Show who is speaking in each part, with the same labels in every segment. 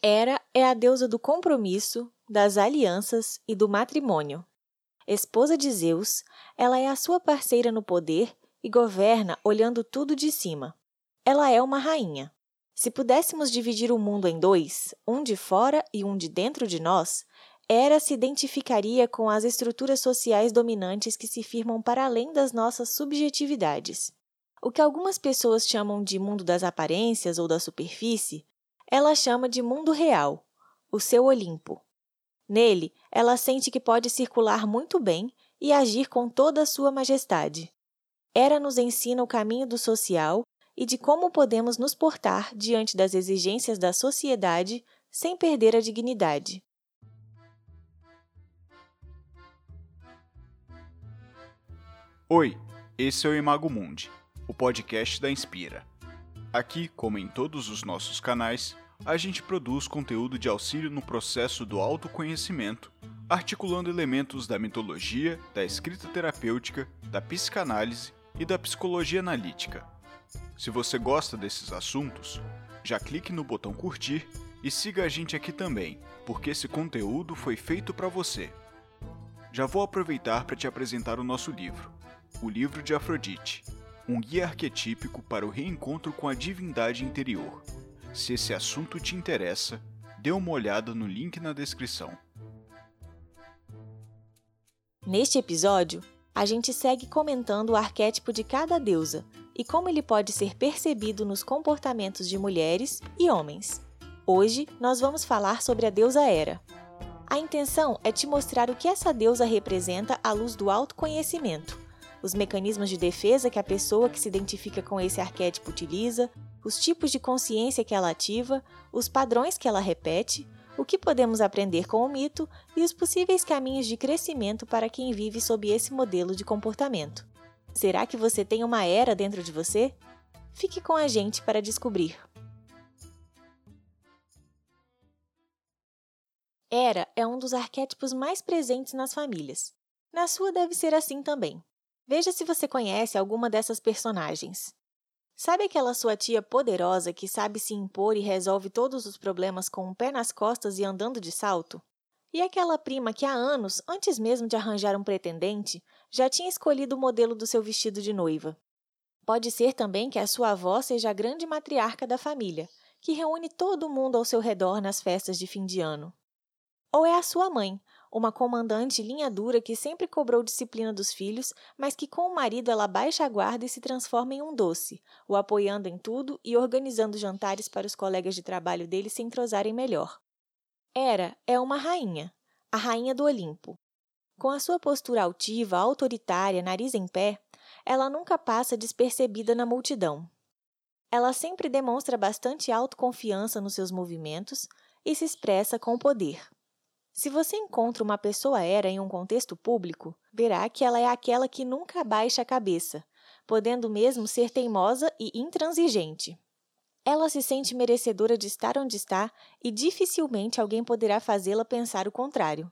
Speaker 1: Hera é a deusa do compromisso, das alianças e do matrimônio. Esposa de Zeus, ela é a sua parceira no poder e governa olhando tudo de cima. Ela é uma rainha. Se pudéssemos dividir o mundo em dois, um de fora e um de dentro de nós, Hera se identificaria com as estruturas sociais dominantes que se firmam para além das nossas subjetividades. O que algumas pessoas chamam de mundo das aparências ou da superfície, ela chama de mundo real, o seu Olimpo. Nele, ela sente que pode circular muito bem e agir com toda a sua majestade. Hera nos ensina o caminho do social e de como podemos nos portar diante das exigências da sociedade sem perder a dignidade.
Speaker 2: Oi, esse é o Imago Mundi, o podcast da Inspira. Aqui, como em todos os nossos canais, a gente produz conteúdo de auxílio no processo do autoconhecimento, articulando elementos da mitologia, da escrita terapêutica, da psicanálise e da psicologia analítica. Se você gosta desses assuntos, já clique no botão curtir e siga a gente aqui também, porque esse conteúdo foi feito para você. Já vou aproveitar para te apresentar o nosso livro, O Livro de Afrodite, um guia arquetípico para o reencontro com a divindade interior. Se esse assunto te interessa, dê uma olhada no link na descrição.
Speaker 1: Neste episódio, a gente segue comentando o arquétipo de cada deusa e como ele pode ser percebido nos comportamentos de mulheres e homens. Hoje, nós vamos falar sobre a deusa Hera. A intenção é te mostrar o que essa deusa representa à luz do autoconhecimento os mecanismos de defesa que a pessoa que se identifica com esse arquétipo utiliza, os tipos de consciência que ela ativa, os padrões que ela repete, o que podemos aprender com o mito e os possíveis caminhos de crescimento para quem vive sob esse modelo de comportamento. Será que você tem uma era dentro de você? Fique com a gente para descobrir. Era é um dos arquétipos mais presentes nas famílias. Na sua deve ser assim também. Veja se você conhece alguma dessas personagens. Sabe aquela sua tia poderosa que sabe se impor e resolve todos os problemas com um pé nas costas e andando de salto? E aquela prima que há anos, antes mesmo de arranjar um pretendente, já tinha escolhido o modelo do seu vestido de noiva? Pode ser também que a sua avó seja a grande matriarca da família, que reúne todo mundo ao seu redor nas festas de fim de ano. Ou é a sua mãe, uma comandante linha dura que sempre cobrou disciplina dos filhos, mas que com o marido ela baixa a guarda e se transforma em um doce, o apoiando em tudo e organizando jantares para os colegas de trabalho dele se entrosarem melhor. Era é uma rainha, a rainha do Olimpo. Com a sua postura altiva, autoritária, nariz em pé, ela nunca passa despercebida na multidão. Ela sempre demonstra bastante autoconfiança nos seus movimentos e se expressa com poder. Se você encontra uma pessoa era em um contexto público, verá que ela é aquela que nunca abaixa a cabeça, podendo mesmo ser teimosa e intransigente. Ela se sente merecedora de estar onde está e dificilmente alguém poderá fazê-la pensar o contrário.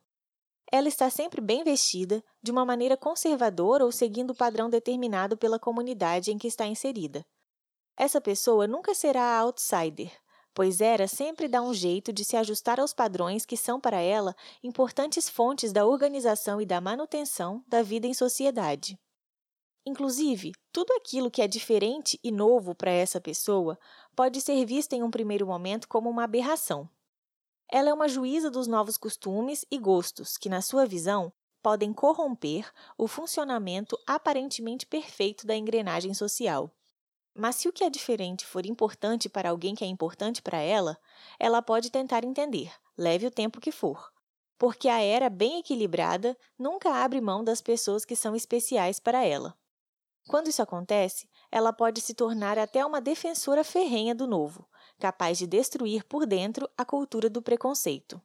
Speaker 1: Ela está sempre bem vestida, de uma maneira conservadora ou seguindo o padrão determinado pela comunidade em que está inserida. Essa pessoa nunca será a outsider, pois Hera sempre dá um jeito de se ajustar aos padrões que são para ela importantes fontes da organização e da manutenção da vida em sociedade. Inclusive, tudo aquilo que é diferente e novo para essa pessoa pode ser visto em um primeiro momento como uma aberração. Ela é uma juíza dos novos costumes e gostos que, na sua visão, podem corromper o funcionamento aparentemente perfeito da engrenagem social. Mas se o que é diferente for importante para alguém que é importante para ela, ela pode tentar entender, leve o tempo que for. Porque a era bem equilibrada nunca abre mão das pessoas que são especiais para ela. Quando isso acontece, ela pode se tornar até uma defensora ferrenha do novo, capaz de destruir por dentro a cultura do preconceito.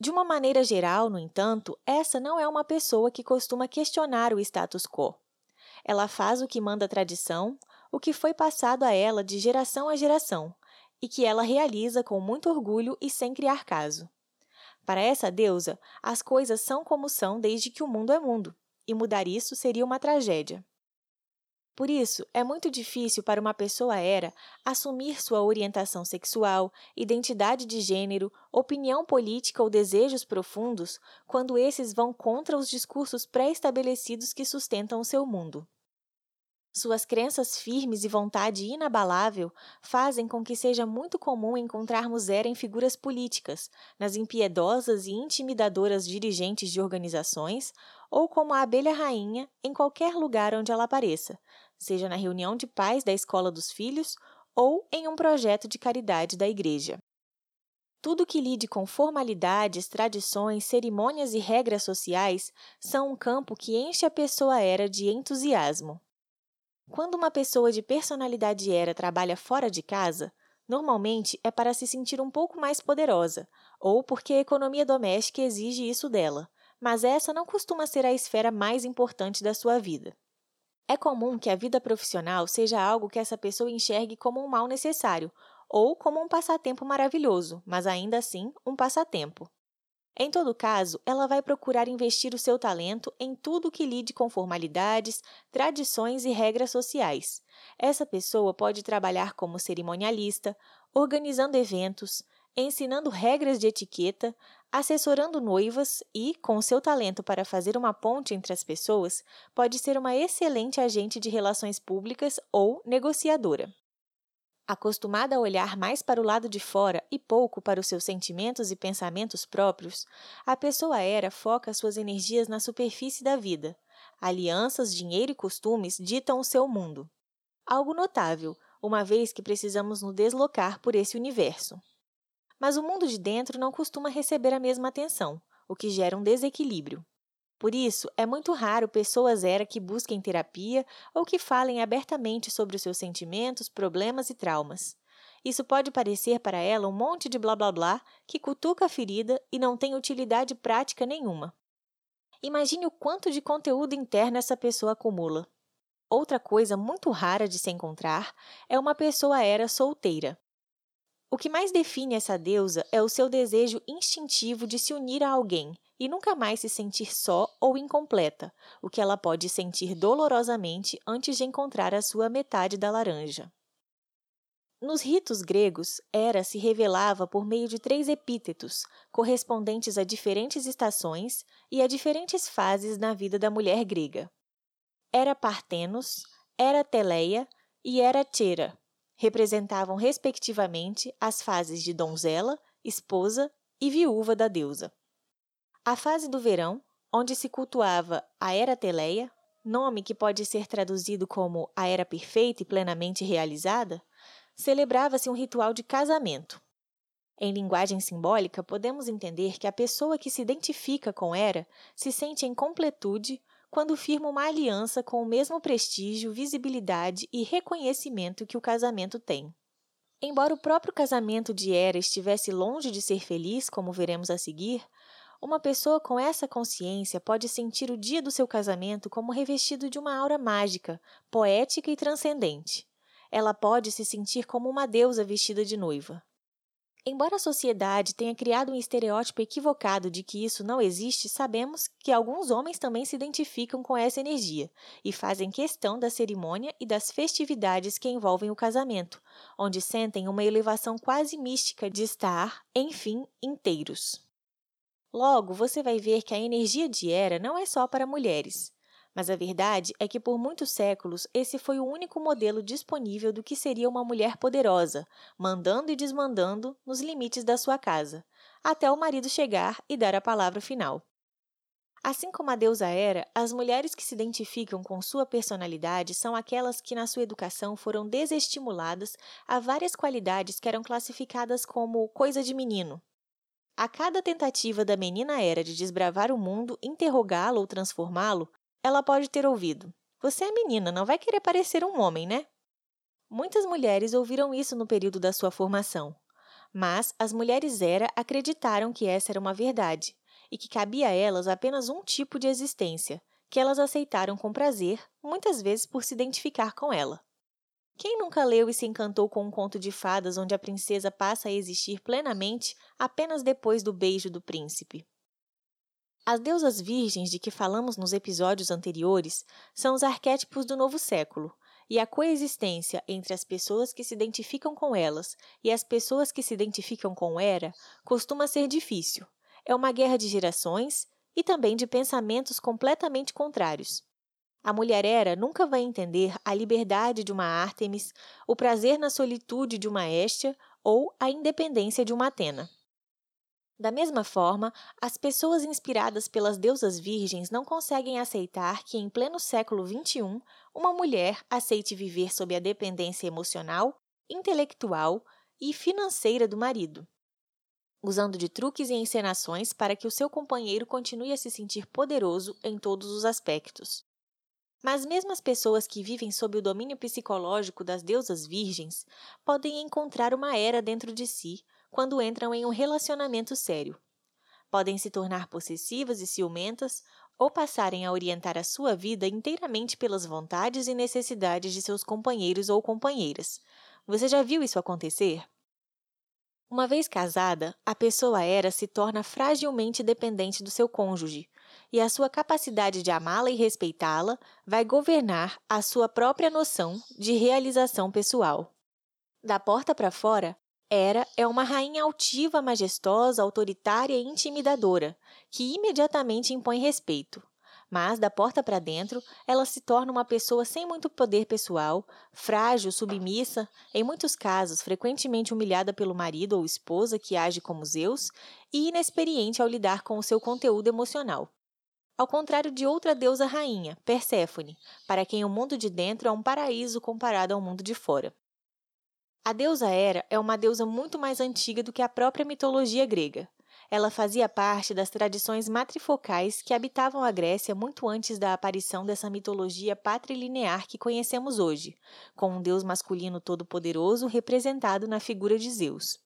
Speaker 1: De uma maneira geral, no entanto, essa não é uma pessoa que costuma questionar o status quo. Ela faz o que manda a tradição, o que foi passado a ela de geração a geração, e que ela realiza com muito orgulho e sem criar caso. Para essa deusa, as coisas são como são desde que o mundo é mundo, e mudar isso seria uma tragédia. Por isso, é muito difícil para uma pessoa era assumir sua orientação sexual, identidade de gênero, opinião política ou desejos profundos quando esses vão contra os discursos pré-estabelecidos que sustentam o seu mundo. Suas crenças firmes e vontade inabalável fazem com que seja muito comum encontrarmos Era em figuras políticas, nas impiedosas e intimidadoras dirigentes de organizações, ou como a abelha rainha em qualquer lugar onde ela apareça, seja na reunião de pais da escola dos filhos ou em um projeto de caridade da igreja. Tudo que lide com formalidades, tradições, cerimônias e regras sociais são um campo que enche a pessoa era de entusiasmo. Quando uma pessoa de personalidade era trabalha fora de casa, normalmente é para se sentir um pouco mais poderosa, ou porque a economia doméstica exige isso dela, mas essa não costuma ser a esfera mais importante da sua vida. É comum que a vida profissional seja algo que essa pessoa enxergue como um mal necessário, ou como um passatempo maravilhoso, mas ainda assim um passatempo. Em todo caso, ela vai procurar investir o seu talento em tudo que lide com formalidades, tradições e regras sociais. Essa pessoa pode trabalhar como cerimonialista, organizando eventos, ensinando regras de etiqueta, assessorando noivas e, com seu talento para fazer uma ponte entre as pessoas, pode ser uma excelente agente de relações públicas ou negociadora. Acostumada a olhar mais para o lado de fora e pouco para os seus sentimentos e pensamentos próprios, a pessoa era foca suas energias na superfície da vida. Alianças, dinheiro e costumes ditam o seu mundo. Algo notável, uma vez que precisamos nos deslocar por esse universo. Mas o mundo de dentro não costuma receber a mesma atenção, o que gera um desequilíbrio. Por isso, é muito raro pessoas era que busquem terapia ou que falem abertamente sobre os seus sentimentos, problemas e traumas. Isso pode parecer para ela um monte de blá blá blá que cutuca a ferida e não tem utilidade prática nenhuma. Imagine o quanto de conteúdo interno essa pessoa acumula. Outra coisa muito rara de se encontrar é uma pessoa era solteira. O que mais define essa deusa é o seu desejo instintivo de se unir a alguém e nunca mais se sentir só ou incompleta, o que ela pode sentir dolorosamente antes de encontrar a sua metade da laranja. Nos ritos gregos, Hera se revelava por meio de três epítetos, correspondentes a diferentes estações e a diferentes fases na vida da mulher grega. Era Partenos, Era Teleia e Era Tera. Representavam, respectivamente, as fases de donzela, esposa e viúva da deusa. A fase do verão, onde se cultuava a Era Teleia, nome que pode ser traduzido como a Era Perfeita e Plenamente Realizada, celebrava-se um ritual de casamento. Em linguagem simbólica, podemos entender que a pessoa que se identifica com Era se sente em completude quando firma uma aliança com o mesmo prestígio, visibilidade e reconhecimento que o casamento tem. Embora o próprio casamento de Hera estivesse longe de ser feliz, como veremos a seguir, uma pessoa com essa consciência pode sentir o dia do seu casamento como revestido de uma aura mágica, poética e transcendente. Ela pode se sentir como uma deusa vestida de noiva. Embora a sociedade tenha criado um estereótipo equivocado de que isso não existe, sabemos que alguns homens também se identificam com essa energia e fazem questão da cerimônia e das festividades que envolvem o casamento, onde sentem uma elevação quase mística de estar, enfim, inteiros. Logo, você vai ver que a energia de Hera não é só para mulheres. Mas a verdade é que por muitos séculos esse foi o único modelo disponível do que seria uma mulher poderosa, mandando e desmandando nos limites da sua casa, até o marido chegar e dar a palavra final. Assim como a deusa Hera, as mulheres que se identificam com sua personalidade são aquelas que na sua educação foram desestimuladas a várias qualidades que eram classificadas como coisa de menino, a cada tentativa da menina era de desbravar o mundo, interrogá-lo ou transformá-lo, ela pode ter ouvido: Você é menina, não vai querer parecer um homem, né? Muitas mulheres ouviram isso no período da sua formação. Mas as mulheres era acreditaram que essa era uma verdade e que cabia a elas apenas um tipo de existência, que elas aceitaram com prazer, muitas vezes por se identificar com ela. Quem nunca leu e se encantou com um conto de fadas onde a princesa passa a existir plenamente apenas depois do beijo do príncipe? As deusas virgens de que falamos nos episódios anteriores são os arquétipos do novo século, e a coexistência entre as pessoas que se identificam com elas e as pessoas que se identificam com Hera costuma ser difícil. É uma guerra de gerações e também de pensamentos completamente contrários. A mulher Hera nunca vai entender a liberdade de uma Ártemis, o prazer na solitude de uma Hestia ou a independência de uma Atena. Da mesma forma, as pessoas inspiradas pelas deusas virgens não conseguem aceitar que, em pleno século XXI, uma mulher aceite viver sob a dependência emocional, intelectual e financeira do marido usando de truques e encenações para que o seu companheiro continue a se sentir poderoso em todos os aspectos. Mas mesmo as pessoas que vivem sob o domínio psicológico das deusas virgens podem encontrar uma era dentro de si quando entram em um relacionamento sério. Podem se tornar possessivas e ciumentas ou passarem a orientar a sua vida inteiramente pelas vontades e necessidades de seus companheiros ou companheiras. Você já viu isso acontecer? Uma vez casada, a pessoa era se torna fragilmente dependente do seu cônjuge, e a sua capacidade de amá-la e respeitá-la vai governar a sua própria noção de realização pessoal. Da porta para fora, Hera é uma rainha altiva, majestosa, autoritária e intimidadora, que imediatamente impõe respeito mas da porta para dentro ela se torna uma pessoa sem muito poder pessoal, frágil, submissa, em muitos casos frequentemente humilhada pelo marido ou esposa que age como Zeus e inexperiente ao lidar com o seu conteúdo emocional. Ao contrário de outra deusa rainha, Perséfone, para quem o mundo de dentro é um paraíso comparado ao mundo de fora. A deusa Hera é uma deusa muito mais antiga do que a própria mitologia grega. Ela fazia parte das tradições matrifocais que habitavam a Grécia muito antes da aparição dessa mitologia patrilinear que conhecemos hoje, com um deus masculino todo-poderoso representado na figura de Zeus.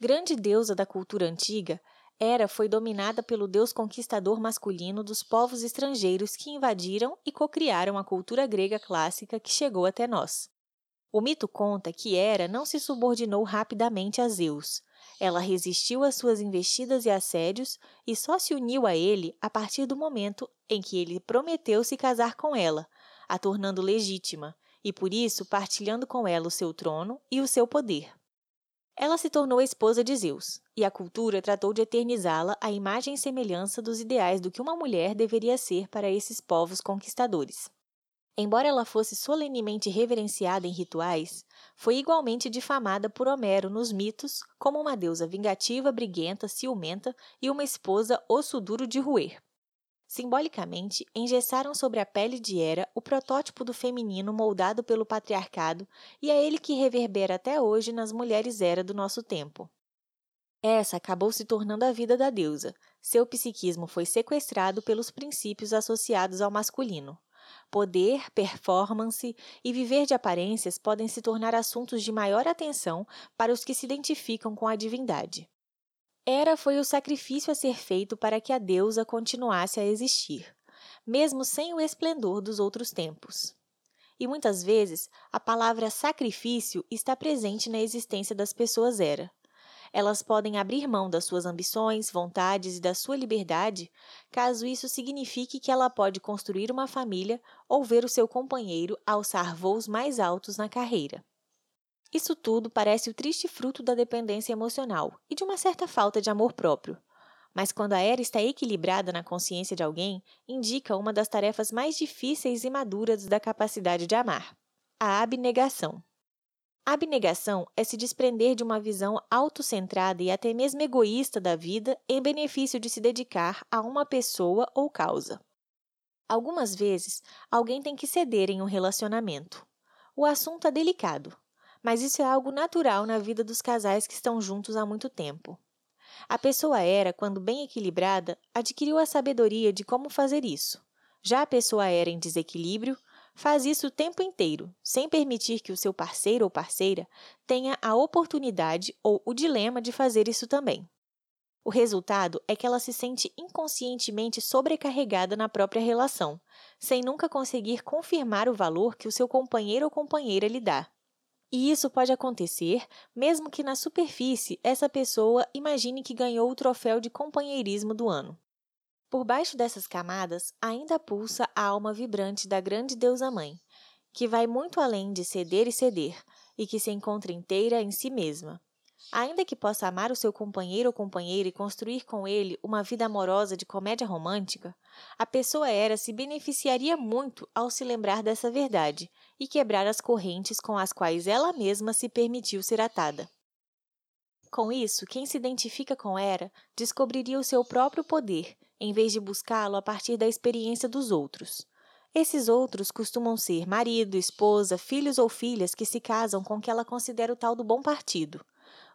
Speaker 1: Grande deusa da cultura antiga, Hera foi dominada pelo deus conquistador masculino dos povos estrangeiros que invadiram e cocriaram a cultura grega clássica que chegou até nós. O mito conta que Hera não se subordinou rapidamente a Zeus, ela resistiu às suas investidas e assédios e só se uniu a ele a partir do momento em que ele prometeu se casar com ela, a tornando legítima, e por isso partilhando com ela o seu trono e o seu poder. Ela se tornou a esposa de Zeus, e a cultura tratou de eternizá-la à imagem e semelhança dos ideais do que uma mulher deveria ser para esses povos conquistadores. Embora ela fosse solenemente reverenciada em rituais, foi igualmente difamada por Homero nos mitos como uma deusa vingativa, briguenta, ciumenta e uma esposa osso duro de roer. Simbolicamente, engessaram sobre a pele de Hera o protótipo do feminino moldado pelo patriarcado e é ele que reverbera até hoje nas mulheres Hera do nosso tempo. Essa acabou se tornando a vida da deusa. Seu psiquismo foi sequestrado pelos princípios associados ao masculino. Poder, performance e viver de aparências podem se tornar assuntos de maior atenção para os que se identificam com a divindade. Era foi o sacrifício a ser feito para que a deusa continuasse a existir, mesmo sem o esplendor dos outros tempos. E muitas vezes a palavra sacrifício está presente na existência das pessoas Era. Elas podem abrir mão das suas ambições, vontades e da sua liberdade, caso isso signifique que ela pode construir uma família ou ver o seu companheiro alçar voos mais altos na carreira. Isso tudo parece o triste fruto da dependência emocional e de uma certa falta de amor próprio. Mas quando a era está equilibrada na consciência de alguém, indica uma das tarefas mais difíceis e maduras da capacidade de amar: a abnegação. Abnegação é se desprender de uma visão autocentrada e até mesmo egoísta da vida em benefício de se dedicar a uma pessoa ou causa. Algumas vezes, alguém tem que ceder em um relacionamento. O assunto é delicado, mas isso é algo natural na vida dos casais que estão juntos há muito tempo. A pessoa era, quando bem equilibrada, adquiriu a sabedoria de como fazer isso. Já a pessoa era em desequilíbrio, faz isso o tempo inteiro, sem permitir que o seu parceiro ou parceira tenha a oportunidade ou o dilema de fazer isso também. O resultado é que ela se sente inconscientemente sobrecarregada na própria relação, sem nunca conseguir confirmar o valor que o seu companheiro ou companheira lhe dá. E isso pode acontecer mesmo que na superfície essa pessoa imagine que ganhou o troféu de companheirismo do ano. Por baixo dessas camadas ainda pulsa a alma vibrante da grande deusa mãe, que vai muito além de ceder e ceder, e que se encontra inteira em si mesma. Ainda que possa amar o seu companheiro ou companheira e construir com ele uma vida amorosa de comédia romântica, a pessoa era se beneficiaria muito ao se lembrar dessa verdade e quebrar as correntes com as quais ela mesma se permitiu ser atada. Com isso, quem se identifica com Era descobriria o seu próprio poder, em vez de buscá-lo a partir da experiência dos outros. Esses outros costumam ser marido, esposa, filhos ou filhas que se casam com o que ela considera o tal do bom partido.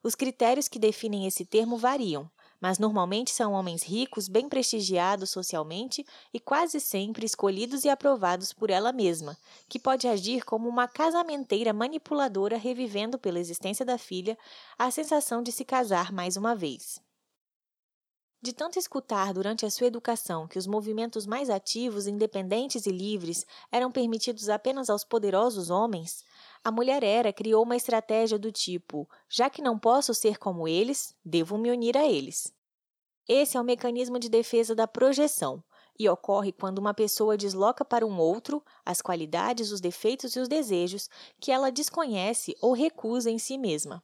Speaker 1: Os critérios que definem esse termo variam, mas normalmente são homens ricos, bem prestigiados socialmente e quase sempre escolhidos e aprovados por ela mesma, que pode agir como uma casamenteira manipuladora revivendo pela existência da filha a sensação de se casar mais uma vez. De tanto escutar durante a sua educação que os movimentos mais ativos, independentes e livres eram permitidos apenas aos poderosos homens, a mulher era criou uma estratégia do tipo: já que não posso ser como eles, devo me unir a eles. Esse é o mecanismo de defesa da projeção e ocorre quando uma pessoa desloca para um outro as qualidades, os defeitos e os desejos que ela desconhece ou recusa em si mesma.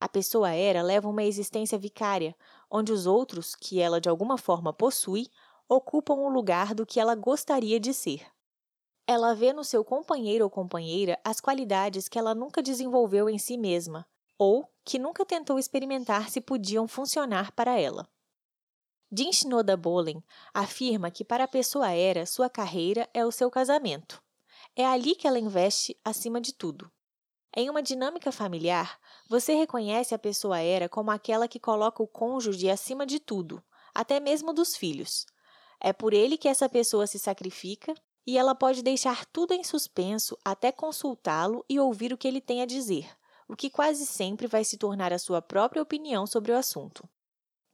Speaker 1: A pessoa era leva uma existência vicária, onde os outros, que ela de alguma forma possui, ocupam o lugar do que ela gostaria de ser. Ela vê no seu companheiro ou companheira as qualidades que ela nunca desenvolveu em si mesma, ou que nunca tentou experimentar se podiam funcionar para ela. Jin Shinoda Bolen afirma que para a pessoa era, sua carreira é o seu casamento. É ali que ela investe acima de tudo. Em uma dinâmica familiar, você reconhece a pessoa era como aquela que coloca o cônjuge acima de tudo, até mesmo dos filhos. É por ele que essa pessoa se sacrifica e ela pode deixar tudo em suspenso até consultá-lo e ouvir o que ele tem a dizer, o que quase sempre vai se tornar a sua própria opinião sobre o assunto.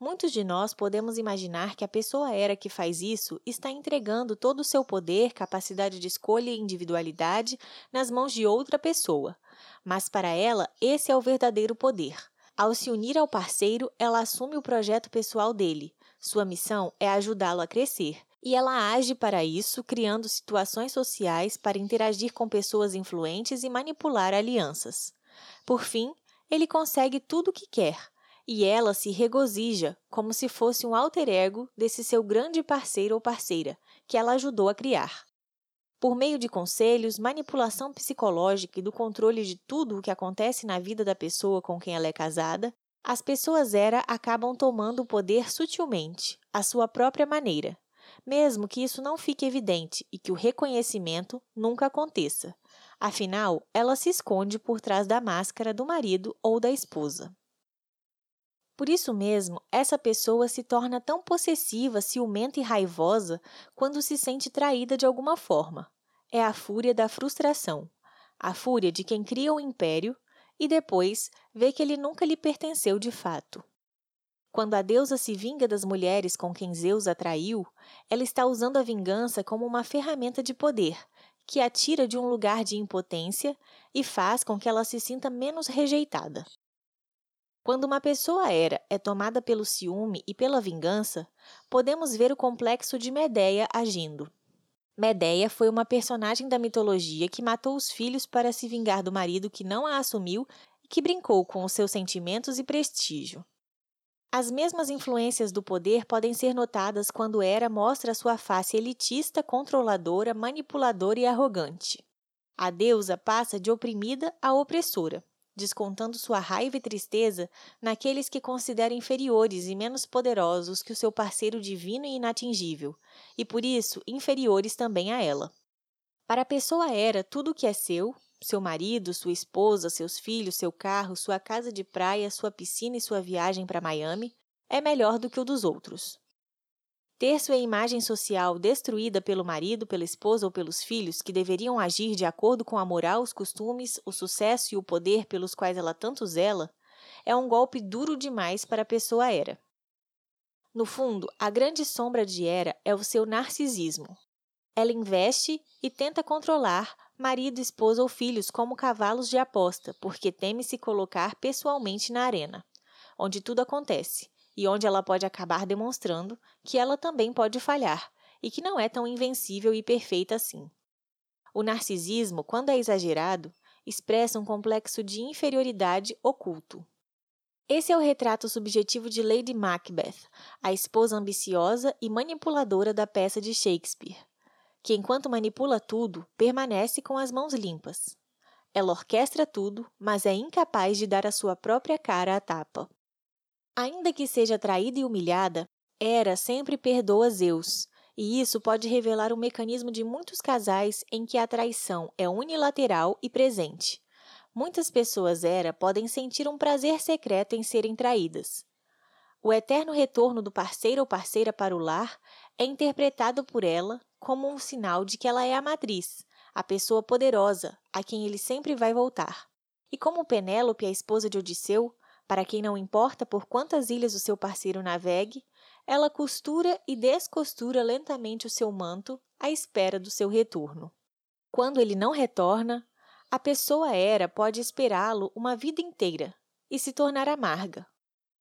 Speaker 1: Muitos de nós podemos imaginar que a pessoa era que faz isso está entregando todo o seu poder, capacidade de escolha e individualidade nas mãos de outra pessoa. Mas para ela, esse é o verdadeiro poder. Ao se unir ao parceiro, ela assume o projeto pessoal dele. Sua missão é ajudá-lo a crescer. E ela age para isso, criando situações sociais para interagir com pessoas influentes e manipular alianças. Por fim, ele consegue tudo o que quer e ela se regozija como se fosse um alter ego desse seu grande parceiro ou parceira, que ela ajudou a criar. Por meio de conselhos, manipulação psicológica e do controle de tudo o que acontece na vida da pessoa com quem ela é casada, as pessoas era acabam tomando o poder sutilmente, à sua própria maneira, mesmo que isso não fique evidente e que o reconhecimento nunca aconteça. Afinal, ela se esconde por trás da máscara do marido ou da esposa. Por isso mesmo, essa pessoa se torna tão possessiva, ciumenta e raivosa quando se sente traída de alguma forma. É a fúria da frustração, a fúria de quem cria o um império e depois vê que ele nunca lhe pertenceu de fato. Quando a deusa se vinga das mulheres com quem Zeus atraiu, ela está usando a vingança como uma ferramenta de poder, que a tira de um lugar de impotência e faz com que ela se sinta menos rejeitada. Quando uma pessoa era é tomada pelo ciúme e pela vingança, podemos ver o complexo de Medeia agindo. Medeia foi uma personagem da mitologia que matou os filhos para se vingar do marido que não a assumiu e que brincou com os seus sentimentos e prestígio. As mesmas influências do poder podem ser notadas quando Hera mostra sua face elitista, controladora, manipuladora e arrogante. A deusa passa de oprimida a opressora descontando sua raiva e tristeza naqueles que considera inferiores e menos poderosos que o seu parceiro divino e inatingível, e por isso inferiores também a ela. Para a pessoa era tudo o que é seu, seu marido, sua esposa, seus filhos, seu carro, sua casa de praia, sua piscina e sua viagem para Miami, é melhor do que o dos outros. Ter sua imagem social destruída pelo marido, pela esposa ou pelos filhos, que deveriam agir de acordo com a moral, os costumes, o sucesso e o poder pelos quais ela tanto zela, é um golpe duro demais para a pessoa Era. No fundo, a grande sombra de Era é o seu narcisismo. Ela investe e tenta controlar marido, esposa ou filhos como cavalos de aposta, porque teme se colocar pessoalmente na arena, onde tudo acontece, e onde ela pode acabar demonstrando que ela também pode falhar e que não é tão invencível e perfeita assim. O narcisismo, quando é exagerado, expressa um complexo de inferioridade oculto. Esse é o retrato subjetivo de Lady Macbeth, a esposa ambiciosa e manipuladora da peça de Shakespeare, que, enquanto manipula tudo, permanece com as mãos limpas. Ela orquestra tudo, mas é incapaz de dar a sua própria cara à tapa. Ainda que seja traída e humilhada, Hera sempre perdoa Zeus, e isso pode revelar o um mecanismo de muitos casais em que a traição é unilateral e presente. Muitas pessoas Hera podem sentir um prazer secreto em serem traídas. O eterno retorno do parceiro ou parceira para o lar é interpretado por ela como um sinal de que ela é a matriz, a pessoa poderosa, a quem ele sempre vai voltar. E como Penélope, a esposa de Odisseu, para quem não importa por quantas ilhas o seu parceiro navegue, ela costura e descostura lentamente o seu manto à espera do seu retorno. Quando ele não retorna, a pessoa era pode esperá-lo uma vida inteira e se tornar amarga.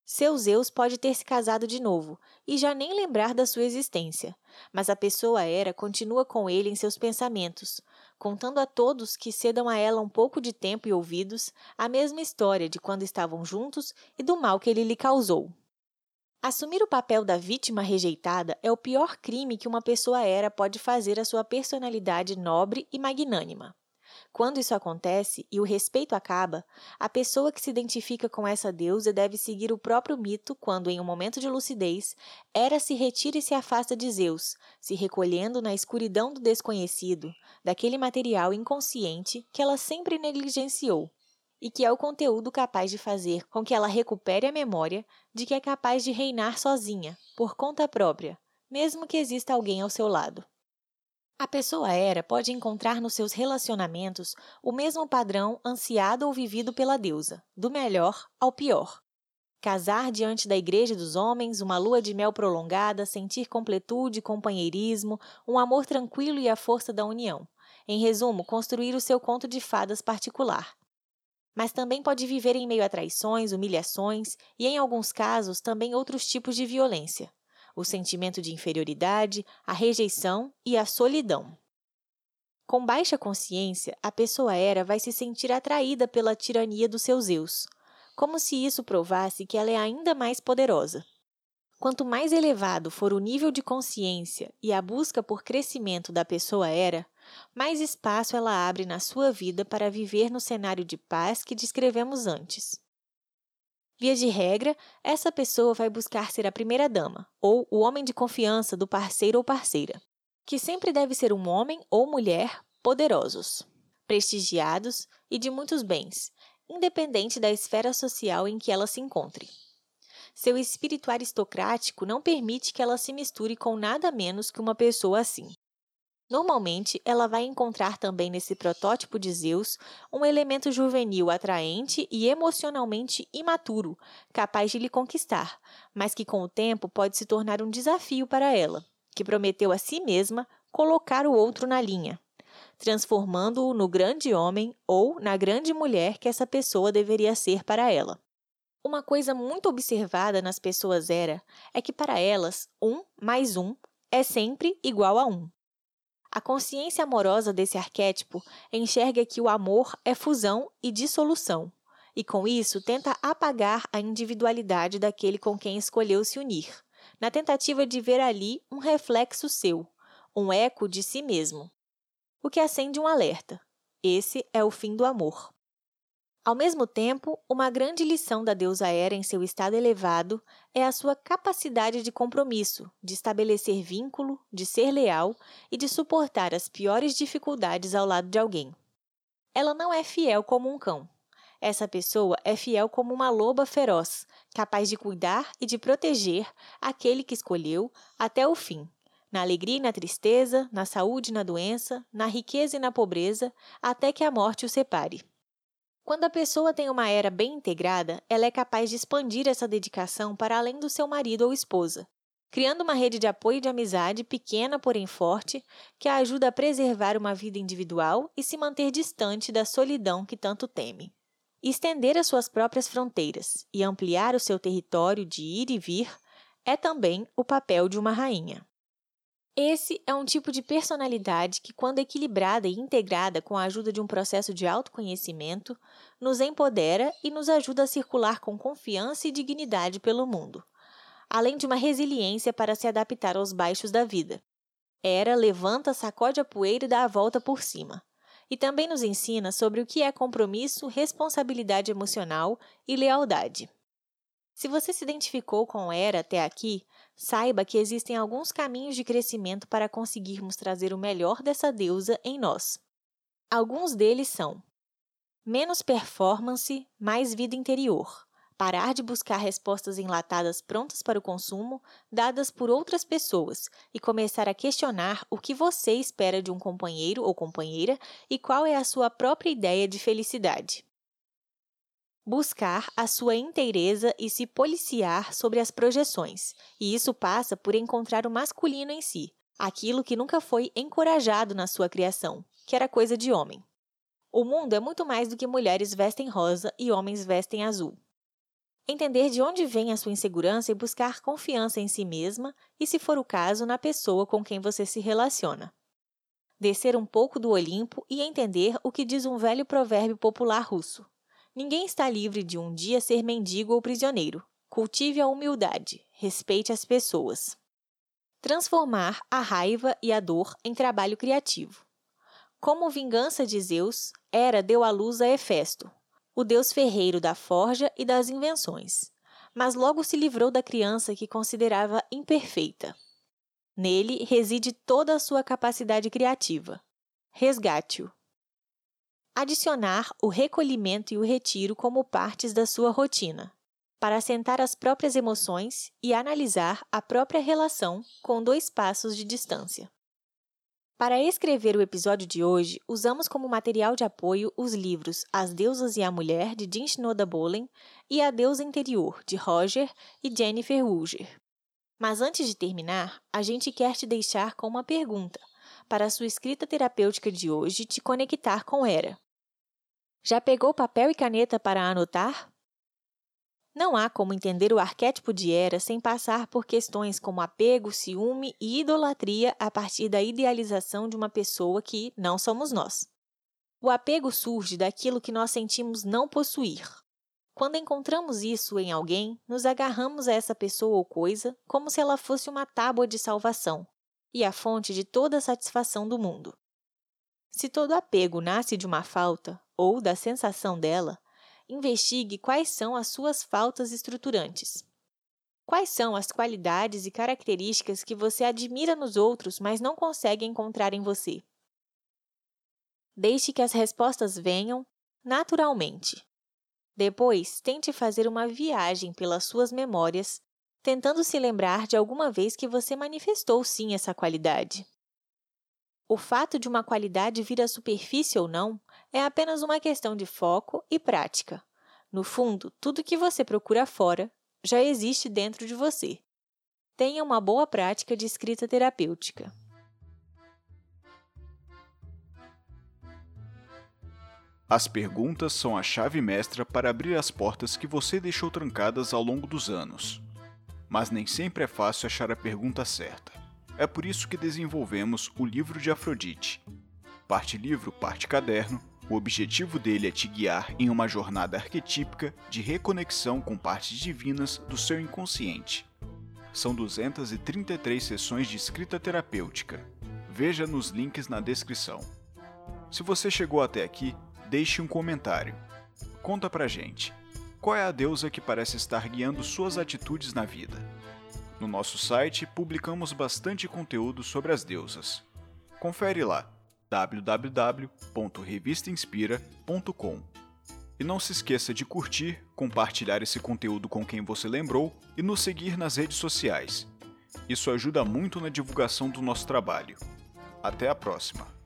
Speaker 1: Seu Zeus pode ter se casado de novo e já nem lembrar da sua existência, mas a pessoa era continua com ele em seus pensamentos, contando a todos que cedam a ela um pouco de tempo e ouvidos a mesma história de quando estavam juntos e do mal que ele lhe causou. Assumir o papel da vítima rejeitada é o pior crime que uma pessoa era pode fazer à sua personalidade nobre e magnânima. Quando isso acontece e o respeito acaba, a pessoa que se identifica com essa deusa deve seguir o próprio mito quando, em um momento de lucidez, Hera se retira e se afasta de Zeus, se recolhendo na escuridão do desconhecido, daquele material inconsciente que ela sempre negligenciou e que é o conteúdo capaz de fazer com que ela recupere a memória de que é capaz de reinar sozinha, por conta própria, mesmo que exista alguém ao seu lado. A pessoa era pode encontrar nos seus relacionamentos o mesmo padrão ansiado ou vivido pela deusa, do melhor ao pior. Casar diante da igreja dos homens, uma lua de mel prolongada, sentir completude, companheirismo, um amor tranquilo e a força da união. Em resumo, construir o seu conto de fadas particular, mas também pode viver em meio a traições, humilhações e, em alguns casos, também outros tipos de violência: o sentimento de inferioridade, a rejeição e a solidão. Com baixa consciência, a pessoa era vai se sentir atraída pela tirania dos seus eus, como se isso provasse que ela é ainda mais poderosa. Quanto mais elevado for o nível de consciência e a busca por crescimento da pessoa era, mais espaço ela abre na sua vida para viver no cenário de paz que descrevemos antes. Via de regra, essa pessoa vai buscar ser a primeira dama, ou o homem de confiança do parceiro ou parceira, que sempre deve ser um homem ou mulher poderosos, prestigiados e de muitos bens, independente da esfera social em que ela se encontre. Seu espírito aristocrático não permite que ela se misture com nada menos que uma pessoa assim. Normalmente, ela vai encontrar também nesse protótipo de Zeus um elemento juvenil atraente e emocionalmente imaturo, capaz de lhe conquistar, mas que com o tempo pode se tornar um desafio para ela, que prometeu a si mesma colocar o outro na linha, transformando-o no grande homem ou na grande mulher que essa pessoa deveria ser para ela. Uma coisa muito observada nas pessoas era é que para elas um mais um é sempre igual a um. A consciência amorosa desse arquétipo enxerga que o amor é fusão e dissolução, e com isso tenta apagar a individualidade daquele com quem escolheu se unir, na tentativa de ver ali um reflexo seu, um eco de si mesmo. O que acende um alerta. Esse é o fim do amor. Ao mesmo tempo, uma grande lição da deusa Hera em seu estado elevado é a sua capacidade de compromisso, de estabelecer vínculo, de ser leal e de suportar as piores dificuldades ao lado de alguém. Ela não é fiel como um cão. Essa pessoa é fiel como uma loba feroz, capaz de cuidar e de proteger aquele que escolheu até o fim, na alegria e na tristeza, na saúde e na doença, na riqueza e na pobreza, até que a morte o separe. Quando a pessoa tem uma era bem integrada, ela é capaz de expandir essa dedicação para além do seu marido ou esposa, criando uma rede de apoio e de amizade pequena, porém forte, que a ajuda a preservar uma vida individual e se manter distante da solidão que tanto teme. Estender as suas próprias fronteiras e ampliar o seu território de ir e vir é também o papel de uma rainha. Esse é um tipo de personalidade que, quando equilibrada e integrada com a ajuda de um processo de autoconhecimento, nos empodera e nos ajuda a circular com confiança e dignidade pelo mundo, além de uma resiliência para se adaptar aos baixos da vida. Era levanta, sacode a poeira e dá a volta por cima. E também nos ensina sobre o que é compromisso, responsabilidade emocional e lealdade. Se você se identificou com Era até aqui, saiba que existem alguns caminhos de crescimento para conseguirmos trazer o melhor dessa deusa em nós. Alguns deles são: menos performance, mais vida interior. Parar de buscar respostas enlatadas prontas para o consumo, dadas por outras pessoas, e começar a questionar o que você espera de um companheiro ou companheira e qual é a sua própria ideia de felicidade buscar a sua inteireza e se policiar sobre as projeções. E isso passa por encontrar o masculino em si, aquilo que nunca foi encorajado na sua criação, que era coisa de homem. O mundo é muito mais do que mulheres vestem rosa e homens vestem azul. Entender de onde vem a sua insegurança e buscar confiança em si mesma e, se for o caso, na pessoa com quem você se relaciona. Descer um pouco do Olimpo e entender o que diz um velho provérbio popular russo: Ninguém está livre de um dia ser mendigo ou prisioneiro. Cultive a humildade, respeite as pessoas. Transformar a raiva e a dor em trabalho criativo. Como vingança de Zeus, Hera deu à luz a Hefesto, o deus ferreiro da forja e das invenções, mas logo se livrou da criança que considerava imperfeita. Nele reside toda a sua capacidade criativa. Resgate-o adicionar o recolhimento e o retiro como partes da sua rotina, para assentar as próprias emoções e analisar a própria relação com dois passos de distância. Para escrever o episódio de hoje, usamos como material de apoio os livros As Deusas e a Mulher, de Jean Shinoda Bolen, e A Deusa Interior, de Roger e Jennifer Wooger. Mas antes de terminar, a gente quer te deixar com uma pergunta, para a sua escrita terapêutica de hoje te conectar com Era. Já pegou papel e caneta para anotar? Não há como entender o arquétipo de Hera sem passar por questões como apego, ciúme e idolatria a partir da idealização de uma pessoa que não somos nós. O apego surge daquilo que nós sentimos não possuir. Quando encontramos isso em alguém, nos agarramos a essa pessoa ou coisa como se ela fosse uma tábua de salvação e a fonte de toda a satisfação do mundo. Se todo apego nasce de uma falta, ou da sensação dela, investigue quais são as suas faltas estruturantes. Quais são as qualidades e características que você admira nos outros, mas não consegue encontrar em você? Deixe que as respostas venham naturalmente. Depois, tente fazer uma viagem pelas suas memórias, tentando se lembrar de alguma vez que você manifestou sim essa qualidade. O fato de uma qualidade vir à superfície ou não é apenas uma questão de foco e prática. No fundo, tudo que você procura fora já existe dentro de você. Tenha uma boa prática de escrita terapêutica.
Speaker 2: As perguntas são a chave mestra para abrir as portas que você deixou trancadas ao longo dos anos. Mas nem sempre é fácil achar a pergunta certa. É por isso que desenvolvemos o livro de Afrodite. Parte livro, parte caderno, o objetivo dele é te guiar em uma jornada arquetípica de reconexão com partes divinas do seu inconsciente. São 233 sessões de escrita terapêutica. Veja nos links na descrição. Se você chegou até aqui, deixe um comentário. Conta pra gente. Qual é a deusa que parece estar guiando suas atitudes na vida? No nosso site publicamos bastante conteúdo sobre as deusas. Confere lá www.revistainspira.com. E não se esqueça de curtir, compartilhar esse conteúdo com quem você lembrou e nos seguir nas redes sociais. Isso ajuda muito na divulgação do nosso trabalho. Até a próxima!